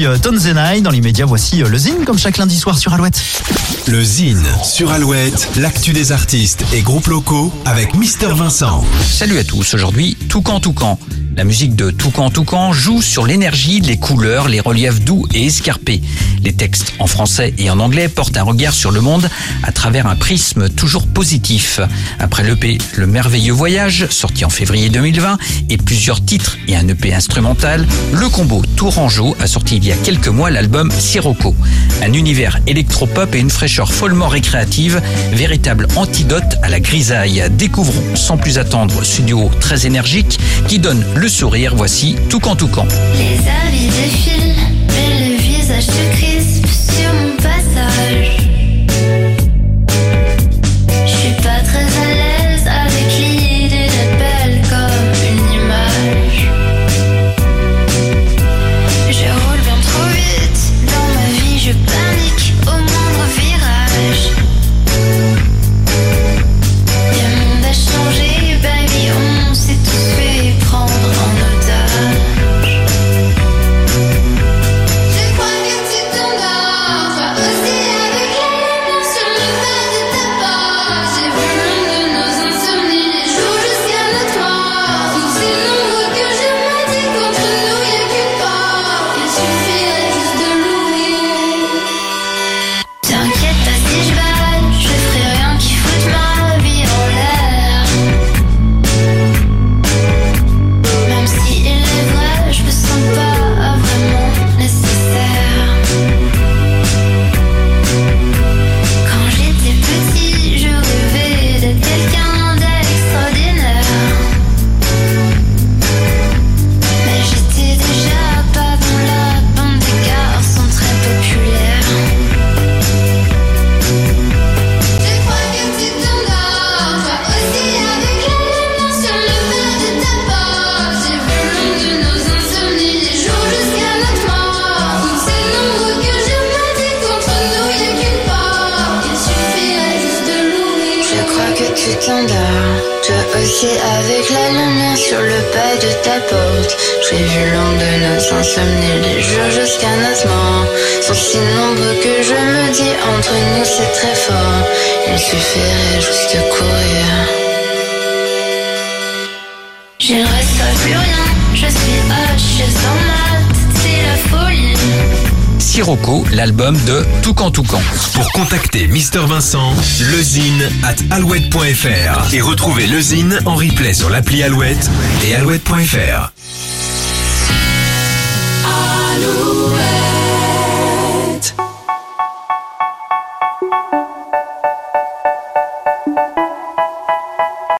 aujourd'hui euh, Tonzenai. Dans l'immédiat, voici euh, le Zine, comme chaque lundi soir sur Alouette. Le Zine sur Alouette, l'actu des artistes et groupes locaux avec Mister Vincent. Salut à tous, aujourd'hui Toucan Toucan. La musique de Toucan Toucan joue sur l'énergie, les couleurs, les reliefs doux et escarpés. Les textes en français et en anglais portent un regard sur le monde à travers un prisme toujours positif. Après l'EP Le Merveilleux Voyage, sorti en février 2020, et plusieurs titres et un EP instrumental, le combo Tourangeau a sorti il y a quelques mois l'album Sirocco. Un univers électropop et une fraîcheur follement récréative, véritable antidote à la grisaille. Découvrons sans plus attendre ce duo très énergique qui donne le sourire. Voici Toucan Toucan. Les habits défilent, mais le visage se crispe Je que tu t'endors, toi aussi avec la lumière sur le pas de ta porte. J'ai vu l'ombre de nos insomnies, les jours jusqu'à notre mort. Sont si nombreux que je me dis entre nous c'est très fort. Il suffirait juste de courir. Je ne reçois plus rien, je suis H dans ma tête, c'est la folie. Sirocco, l'album de Toucan Toucan. Pour contacter Mister Vincent, lezine at alouette.fr et retrouver le Zine en replay sur l'appli Alouette et alouette.fr. Alouette.